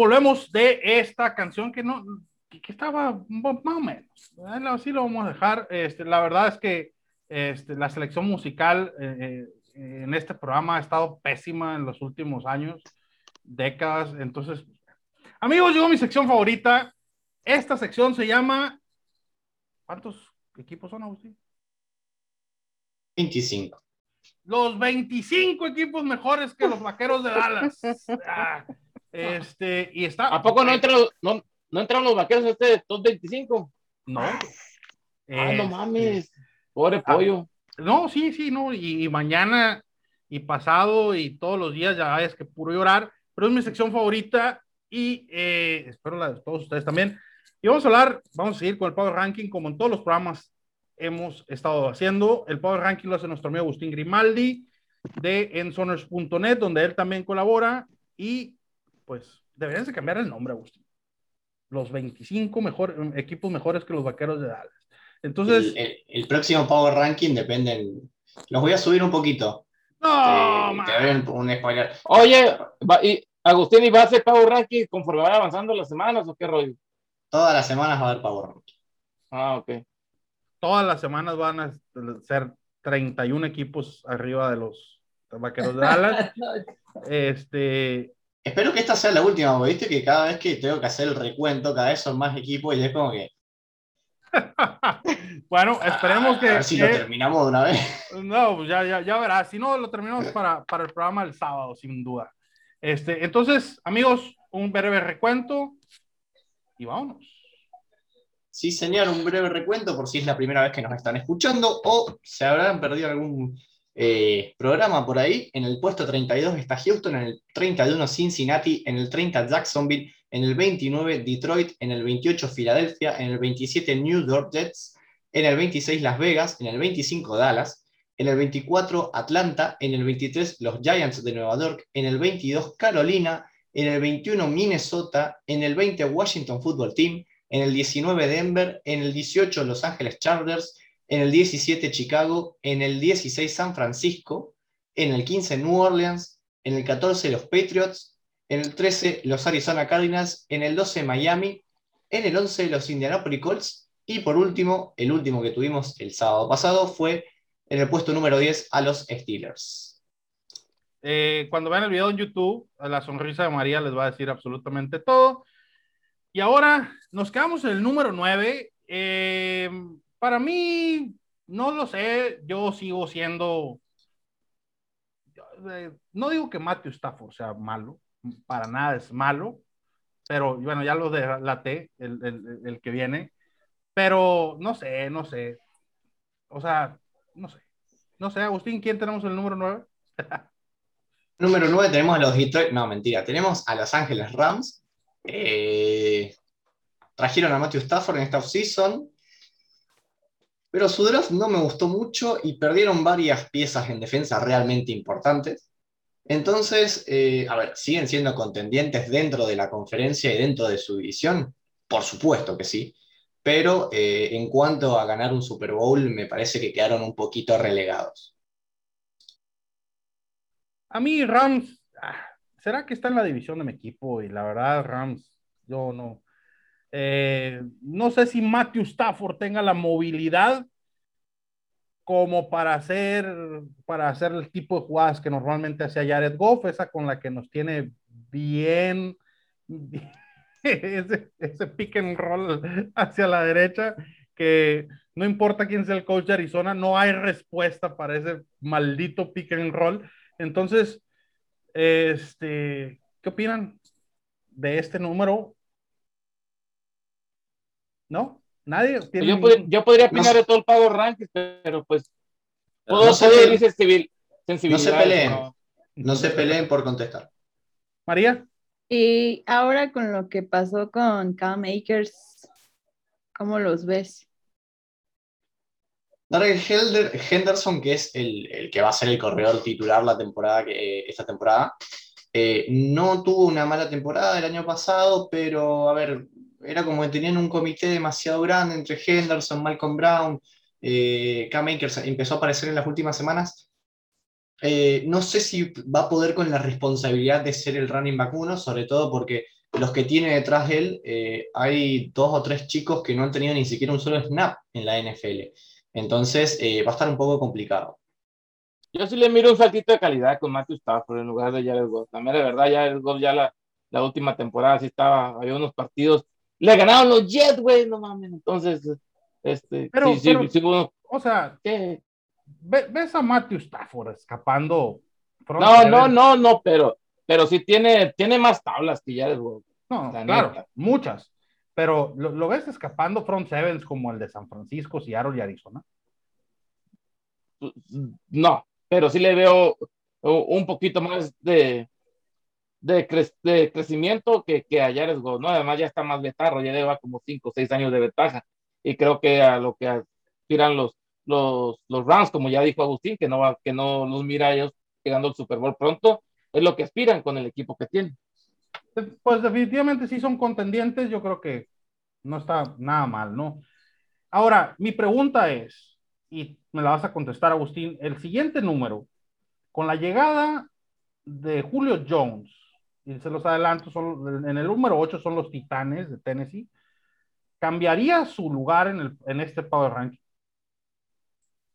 Volvemos de esta canción que no, que, estaba más o menos. Así lo vamos a dejar. Este, la verdad es que este, la selección musical eh, eh, en este programa ha estado pésima en los últimos años, décadas. Entonces, amigos, llegó mi sección favorita. Esta sección se llama. ¿Cuántos equipos son, Agustín? 25. Los 25 equipos mejores que los vaqueros de Dallas. Ah, este, y está. ¿A poco no entran los, no, no entran los vaqueros a este top 25? No. Ah, no Este, mames. Pobre Ah, pollo. No, sí, sí, no. Y, y mañana y pasado y todos los días ya es que puro llorar, pero es mi sección favorita y eh, espero la de todos ustedes también. Y vamos a hablar, vamos a seguir con el Power Ranking como en todos los programas hemos estado haciendo. El Power Ranking lo hace nuestro amigo Agustín Grimaldi de ensoners.net, donde él también colabora y pues deberían de cambiar el nombre, Agustín. Los 25 mejor, equipos mejores que los vaqueros de Dallas. Entonces, el, el- el próximo Power Ranking depende. en- Los voy a subir un poquito. no, Te- man. te doy un, un spoiler. Oye, va- y Agustín, ¿y va a hacer Power Ranking conforme van avanzando las semanas o qué rollo? Todas las semanas va a haber Power Ranking. Ah, ok. todas las semanas van a ser 31 equipos arriba de los vaqueros de Dallas. Este, Espero que esta sea la última, porque viste que cada vez que tengo que hacer el recuento, cada vez son más equipos y es como que. bueno, esperemos a que. ver si lo que- terminamos de una vez. no, pues ya, ya, ya verás. Si no, lo terminamos para, para el programa del sábado, sin duda. Este, entonces, amigos, un breve recuento y vámonos. Sí, señor, un breve recuento por si es la primera vez que nos están escuchando o se habrán perdido algún eh, programa por ahí. En el puesto 32 está Houston, en el 31 Cincinnati, en el 30 Jacksonville, en el 29 Detroit, en el 28 Filadelfia, en el 27 New York Jets, en el 26 Las Vegas, en el 25 Dallas, en el 24 Atlanta, en el 23 los Giants de Nueva York, en el 22 Carolina, en el 21 Minnesota, en el 20 Washington Football Team, en el 19 Denver, en el 18 Los Ángeles Chargers, en el 17 Chicago, en el 16 San Francisco, en el 15 New Orleans, en el 14 los Patriots, en el 13 los Arizona Cardinals, en el 12 Miami, en el 11 los Indianapolis Colts y por último, el último que tuvimos el sábado pasado fue en el puesto número 10 a los Steelers. Eh, cuando vean el video en YouTube, a la sonrisa de María les va a decir absolutamente todo. Y ahora nos quedamos en el número 9. Para mí, no lo sé, yo sigo siendo. eh, no digo que Matthew Stafford sea malo, para nada es malo, pero bueno, ya lo delaté, el, el, el que viene. Pero no sé, no sé. O sea, no sé. No sé, Agustín, ¿quién tenemos el número 9? Número 9 tenemos a los Detroit, no, mentira, tenemos a Los Ángeles Rams. Eh, trajeron a Matthew Stafford en esta offseason, pero su draft no me gustó mucho y perdieron varias piezas en defensa realmente importantes. Entonces, eh, a ver, ¿siguen siendo contendientes dentro de la conferencia y dentro de su división? Por supuesto que sí, pero eh, en cuanto a ganar un Super Bowl, me parece que quedaron un poquito relegados. A mí Rams, ah, ¿será que está en la división de mi equipo? Y la verdad, Rams, yo no. Eh, no sé si Matthew Stafford tenga la movilidad como para hacer, para hacer el tipo de jugadas que normalmente hacía Jared Goff, esa con la que nos tiene bien, ese, pick and roll hacia la derecha, que no importa quién sea el coach de Arizona, no hay respuesta para ese maldito pick and roll. Entonces, este, ¿qué opinan de este número? ¿No? ¿Nadie? Pues yo, pod yo, podría opinar no, de todo el Power Rankings, pero pues puedo no ser sensibil no se peleen, no. no se peleen por contestar. María. Y ahora con lo que pasó con Cam Akers, ¿cómo los ves? Darrell Henderson, que es el, el, que va a ser el corredor titular la temporada que, esta temporada, eh, no tuvo una mala temporada el año pasado, pero a ver, era como que tenían un comité demasiado grande entre Henderson, Malcolm Brown, eh, Cam Akers empezó a aparecer en las últimas semanas. Eh, no sé si va a poder con la responsabilidad de ser el running back uno, sobre todo porque los que tiene detrás de él, eh, hay dos o tres chicos que no han tenido ni siquiera un solo snap en la NFL. Entonces, eh, va a estar un poco complicado. Yo sí le miro un saltito de calidad con Matthew Stafford en lugar de Jared Goff. También de verdad, Jared Goff ya la, la última temporada sí estaba, había unos partidos, le ganaron los Jets, güey, no mames. Entonces, este, Pero- sí, pero- sí, bueno, O sea, ¿qué? ve- ves a Matthew Stafford escapando. No, no, no, no, pero, pero sí tiene, tiene más tablas que Jared Goff. No, La claro, neta. muchas. Pero lo, lo ves escapando front sevens como el de San Francisco, Seattle y Arizona. No, pero sí le veo un poquito más de, de, cre- de crecimiento que, que a Jared Goff, ¿no? Además ya está más vetarro, ya lleva como 5 o 6 años de ventaja. Y creo que a lo que aspiran los, los, los Rams, como ya dijo Agustín, que no, va, que no los mira ellos llegando al Super Bowl pronto, es lo que aspiran con el equipo que tienen. Pues definitivamente sí son contendientes, yo creo que no está nada mal, ¿no? Ahora, mi pregunta es, y me la vas a contestar, Agustín, el siguiente número, con la llegada de Julio Jones, y se los adelanto, son, en el número 8 son los Titanes de Tennessee, ¿cambiaría su lugar en, el, en este Power Ranking?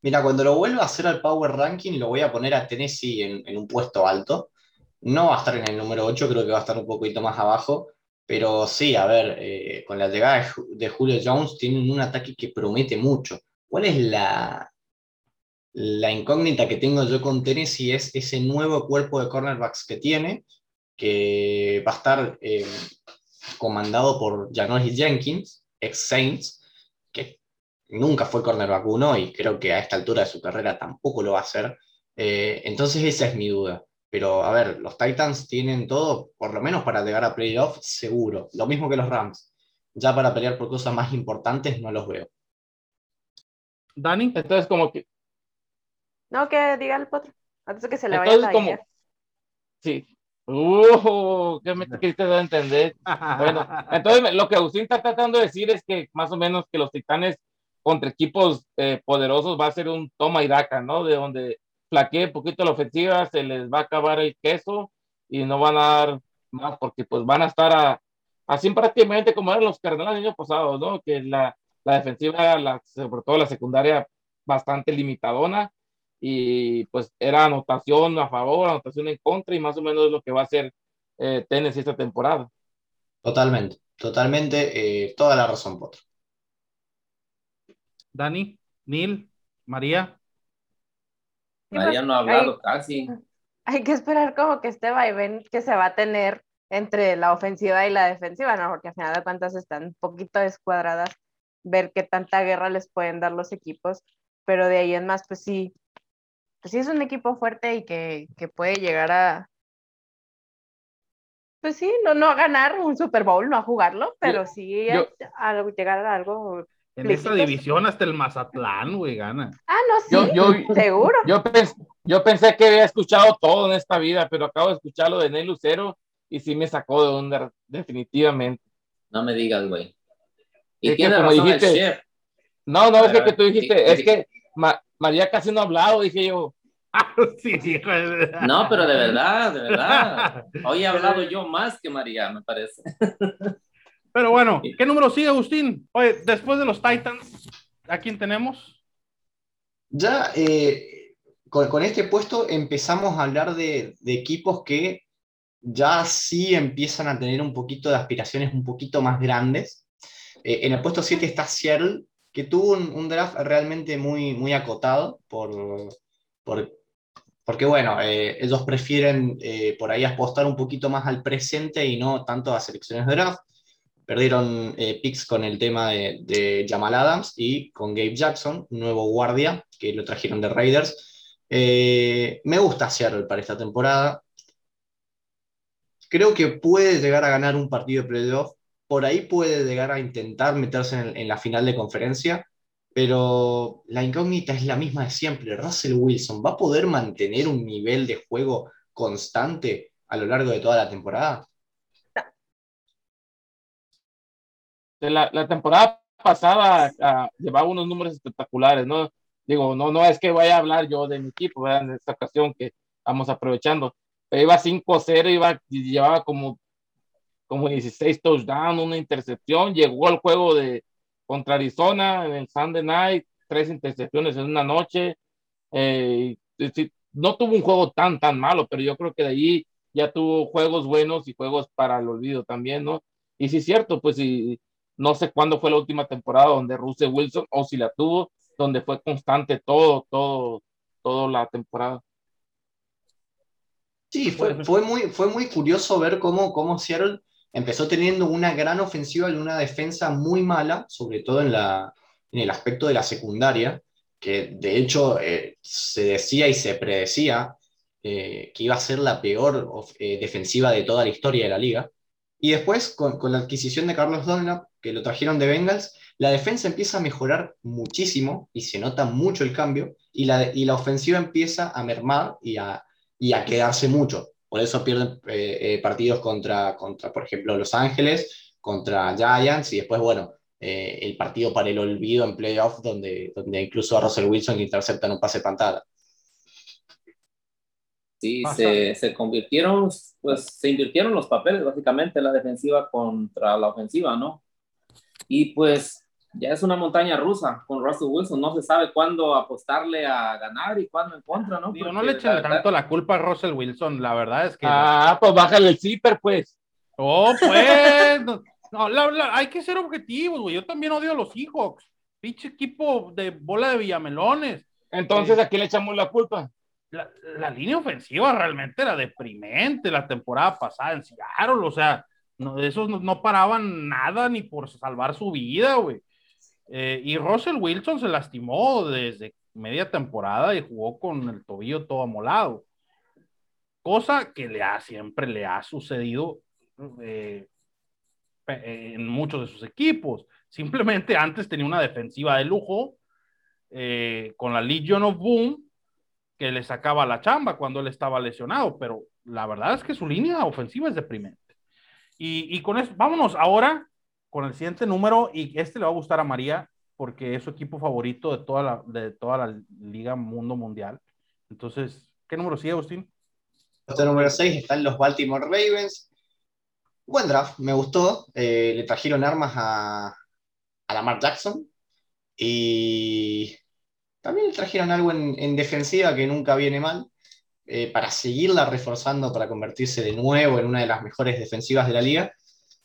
Mira, cuando lo vuelva a hacer al Power Ranking, lo voy a poner a Tennessee en, un puesto alto. No va a estar en el número 8, creo que va a estar un poquito más abajo. Pero sí, a ver, eh, con la llegada de Julio Jones tienen un ataque que promete mucho. ¿Cuál es la, la incógnita que tengo yo con Tennessee? Es ese nuevo cuerpo de cornerbacks que tiene, que va a estar eh, comandado por Janoris Jenkins, ex Saints, que nunca fue cornerback uno y creo que a esta altura de su carrera tampoco lo va a hacer. Eh, entonces esa es mi duda. Pero a ver, los Titans tienen todo, por lo menos para llegar a playoff, seguro. Lo mismo que los Rams. Ya para pelear por cosas más importantes no los veo. Dani, Entonces, como que, No, que diga el potro. Antes de que se le vaya entonces la como, idea. sí. Uh, ¿qué me quisiste dar a entender? Bueno, entonces lo que Agustín está tratando de decir es que más o menos que los Titanes contra equipos eh, poderosos va a ser un toma y daca, ¿no? De donde flaquee un poquito la ofensiva, se les va a acabar el queso y no van a dar más porque pues van a estar a, así prácticamente como eran los Cardenales el año pasado, ¿no? Que la, la defensiva, la, sobre todo la secundaria, bastante limitadona y pues era anotación a favor, anotación en contra y más o menos es lo que va a hacer eh, Tennessee esta temporada. Totalmente, totalmente, eh, toda la razón, Potro. Dani, Neil, María. María no ha hablado hay- casi. Hay que esperar como que este vaivén que se va a tener entre la ofensiva y la defensiva, ¿no? Porque al final de cuentas están un poquito descuadradas, ver qué tanta guerra les pueden dar los equipos, pero de ahí en más, pues sí, pues sí es un equipo fuerte y que, que puede llegar a, pues sí, no, no a ganar un Super Bowl, no a jugarlo, pero sí a- yo- a, llegar a algo. En esta división hasta el Mazatlán, güey, gana. Ah, no, sí, Yo, yo, seguro. yo, pens- yo pensé que había escuchado todo en esta vida, pero acabo de escuchar lo de Ney Lucero y sí me sacó de onda, definitivamente. No me digas, güey. Y Es que como dijiste-. No, no, es que, Pero, que tú dijiste, ¿qué- es que Ma- María casi no ha hablado, dije yo. sí, hijo de- No, pero de verdad, de verdad. Hoy he hablado yo más que María, me parece. Pero bueno, ¿qué número sigue, Agustín? Oye, después de los Titans, ¿a quién tenemos? Ya eh, con, con este puesto empezamos a hablar de, de equipos que ya sí empiezan a tener un poquito de aspiraciones un poquito más grandes. Eh, en el puesto 7 está Seattle, que tuvo un, un draft realmente muy, muy acotado por, por- porque, bueno, eh, ellos prefieren eh, por ahí apostar un poquito más al presente y no tanto a selecciones de draft. Perdieron eh, picks con el tema de, Jamal Adams y con Gabe Jackson, nuevo guardia que lo trajeron de Raiders. Me gusta Seattle para esta temporada. Creo que puede llegar a ganar un partido de playoff. Por ahí puede llegar a intentar meterse en la final de conferencia. Pero la incógnita es la misma de siempre. Russell Wilson va a poder mantener un nivel de juego constante a lo largo de toda la temporada. La, la temporada pasada ah, llevaba unos números espectaculares, ¿no? Digo, no, no es que vaya a hablar yo de mi equipo, ¿verdad? En esta ocasión que vamos aprovechando. Pero iba 5-0, iba, llevaba como como 16 touchdowns, una intercepción, llegó al juego de contra Arizona en Sunday Night, tres intercepciones en una noche. eh, y- y- no tuvo un juego tan, tan malo, pero yo creo que de ahí ya tuvo juegos buenos y juegos para el olvido también, ¿no? Y sí es cierto, pues sí, no sé cuándo fue la última temporada donde Russell Wilson, o si la tuvo, donde fue constante todo, todo, toda la temporada. Sí, fue, fue muy, fue muy curioso ver cómo, cómo Seattle empezó teniendo una gran ofensiva y una defensa muy mala, sobre todo en, el aspecto de la secundaria, que de hecho eh, se decía y se predecía eh, que iba a ser la peor eh, defensiva de toda la historia de la liga. Y después, con, la adquisición de Carlos Dunlap, que lo trajeron de Bengals, la defensa empieza a mejorar muchísimo y se nota mucho el cambio, y la, y ofensiva empieza a mermar y a quedarse mucho. Por eso pierden eh, eh, partidos contra, contra, por ejemplo, Los Ángeles, contra Giants, y después, bueno, eh, el partido para el olvido en playoff, donde, donde incluso a Russell Wilson interceptan un pase pantada. Sí, Pasa. se, se convirtieron, pues se invirtieron los papeles básicamente la defensiva contra la ofensiva, ¿no? Y pues ya es una montaña rusa con Russell Wilson, no se sabe cuándo apostarle a ganar y cuándo en contra, ¿no? Digo, no Porque le echen la verdad- tanto la culpa a Russell Wilson, la verdad es que. Ah, pues bájale el zipper, pues. Oh, pues. no, no, la- la- hay que ser objetivos, güey. Yo también odio a los Seahawks. Pinche equipo de bola de villamelones. Entonces, Sí. ¿a quién le echamos la culpa? La, la línea ofensiva realmente era deprimente la temporada pasada en Seattle. O sea, no, esos no, no paraban nada ni por salvar su vida, güey. Eh, y Russell Wilson se lastimó desde media temporada y jugó con el tobillo todo amolado. Cosa que le ha, siempre le ha sucedido eh, pe- en muchos de sus equipos. Simplemente antes tenía una defensiva de lujo eh, con la Legion of Boom que le sacaba la chamba cuando él estaba lesionado, pero la verdad es que su línea ofensiva es deprimente. Y, y con eso, vámonos ahora con el siguiente número, y este le va a gustar a María, porque es su equipo favorito de toda la, de toda la Liga Mundo Mundial. Entonces, ¿qué número sigue, Agustín? Puesto número 6 están los Baltimore Ravens. Buen draft, me gustó. Eh, le trajeron armas a, a Lamar Jackson. Y también le trajeron algo en, en defensiva que nunca viene mal. eh, para seguirla reforzando, para convertirse de nuevo en una de las mejores defensivas de la liga.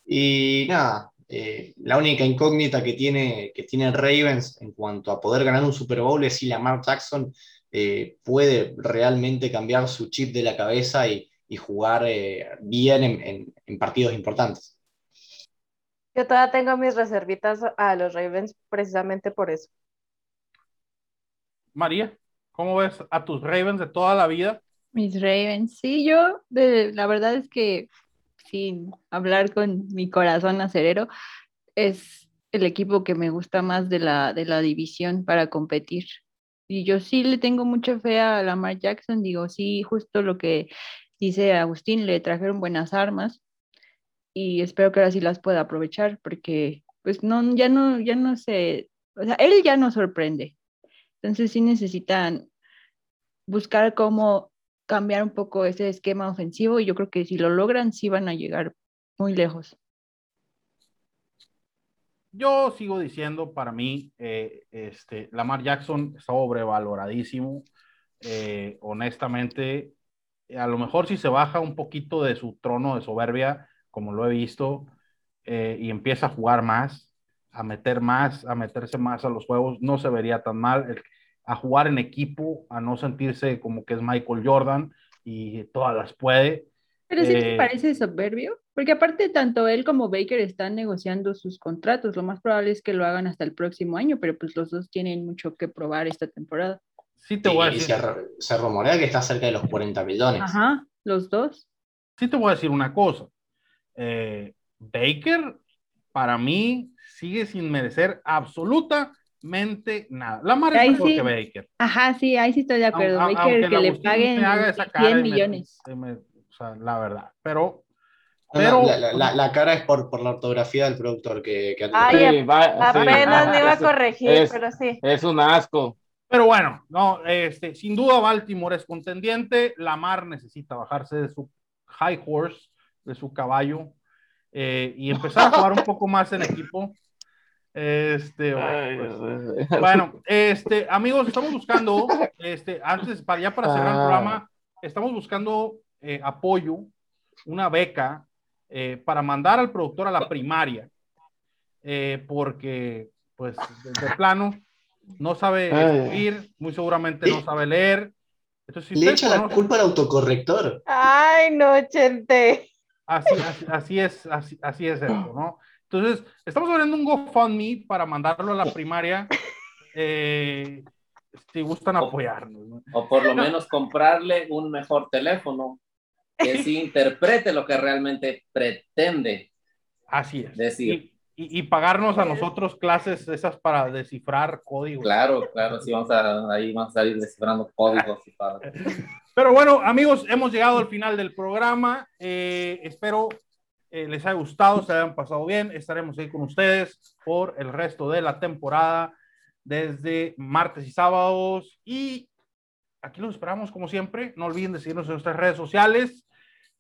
Y nada, eh, la única incógnita que tiene, que tiene Ravens en cuanto a poder ganar un Super Bowl es si Lamar Jackson eh, puede realmente cambiar su chip de la cabeza y, y jugar eh, bien en, en- en partidos importantes. Yo todavía tengo mis reservitas a los Ravens precisamente por eso. María, ¿cómo ves a tus Ravens de toda la vida? Mis Ravens, sí, yo de, la verdad es que sin hablar con mi corazón acerero, es el equipo que me gusta más de la, de la división para competir. Y yo sí le tengo mucha fe a Lamar Jackson, digo, sí, justo lo que dice Agustín, le trajeron buenas armas y espero que ahora sí las pueda aprovechar porque pues no, ya no, ya no sé, o sea, él ya no sorprende. Entonces sí necesitan buscar cómo cambiar un poco ese esquema ofensivo y yo creo que si lo logran sí van a llegar muy lejos. Yo sigo diciendo, para mí, eh, este, Lamar Jackson está sobrevaloradísimo. Eh, honestamente, a lo mejor si se baja un poquito de su trono de soberbia, como lo he visto, eh, y empieza a jugar más, a meter más, a meterse más a los juegos, no se vería tan mal. El- a jugar en equipo, a no sentirse como que es Michael Jordan y todas las puede. Pero sí Eh, te parece soberbio, porque aparte tanto él como Baker están negociando sus contratos, lo más probable es que lo hagan hasta el próximo año, pero pues los dos tienen mucho que probar esta temporada. Sí te voy a Y decir. se, se rumorea que está cerca de los 40 millones. Ajá, los dos. sí te voy a decir una cosa. Eh, Baker, para mí, sigue sin merecer absolutamente nada. Lamar es Ahí mejor sí. que Baker. Ajá, sí, ahí sí estoy de acuerdo. Aun- Baker aunque que le paguen me haga esa cara 100 y me- millones. se me- o sea, la verdad. Pero, pero la, la- la- la cara es por, por la ortografía del productor que, que Ay, Sí, va- sí. Apenas me iba a Es- corregir, es- pero sí. Es un asco. Pero bueno, no, este, sin duda Baltimore es contendiente. Lamar necesita bajarse de su high horse, de su caballo. eh, y empezar a jugar un poco más en equipo. Este, Ay, pues, mío. bueno, este, amigos, estamos buscando, este, antes, para, ya para cerrar el Ah. programa, estamos buscando eh, apoyo, una beca, eh, para mandar al productor a la primaria, eh, porque, pues, de, de plano, no sabe Ay. escribir, muy seguramente no sabe leer. Entonces, si Le echa la conocen- culpa al autocorrector. Ay, no, Chente. Así, así, así es, así, así es esto, ¿no? Entonces, estamos abriendo un GoFundMe para mandarlo a la primaria. eh, si gustan apoyarnos, ¿no? O por lo menos comprarle un mejor teléfono que sí interprete lo que realmente pretende Así es. decir. Y, y- y pagarnos a nosotros clases esas para descifrar códigos. Claro, claro, sí, vamos a, ahí vamos a salir descifrando códigos y para... Pero bueno, amigos, hemos llegado al final del programa. Eh, espero eh, les haya gustado, se hayan pasado bien. Estaremos ahí con ustedes por el resto de la temporada, desde martes y sábados. Y aquí los esperamos como siempre. No olviden de seguirnos en nuestras redes sociales.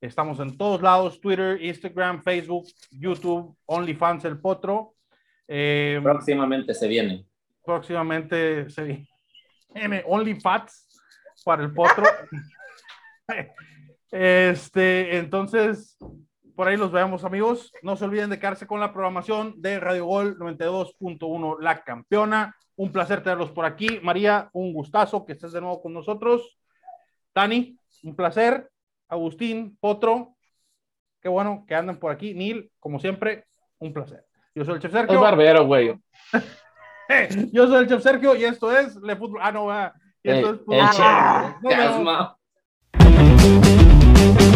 Estamos en todos lados, Twitter, Instagram, Facebook, YouTube, OnlyFans El Potro. Eh, Próximamente se viene. próximamente se viene OnlyFats para el potro. Este, entonces, por ahí los vemos, amigos. No se olviden de quedarse con la programación de Radio Gol 92.1, La Campeona. Un placer tenerlos por aquí. María, un gustazo que estés de nuevo con nosotros. Tani, un placer. Agustín, Potro, qué bueno que anden por aquí. Nil, como siempre, un placer. Yo soy el Chef Es Sergio. barbero, güey. Yo soy el Chef Sergio y esto es Le Fútbol. Ah, no, va. Y esto El- es Fútbol. el Chef. vemos. Casma.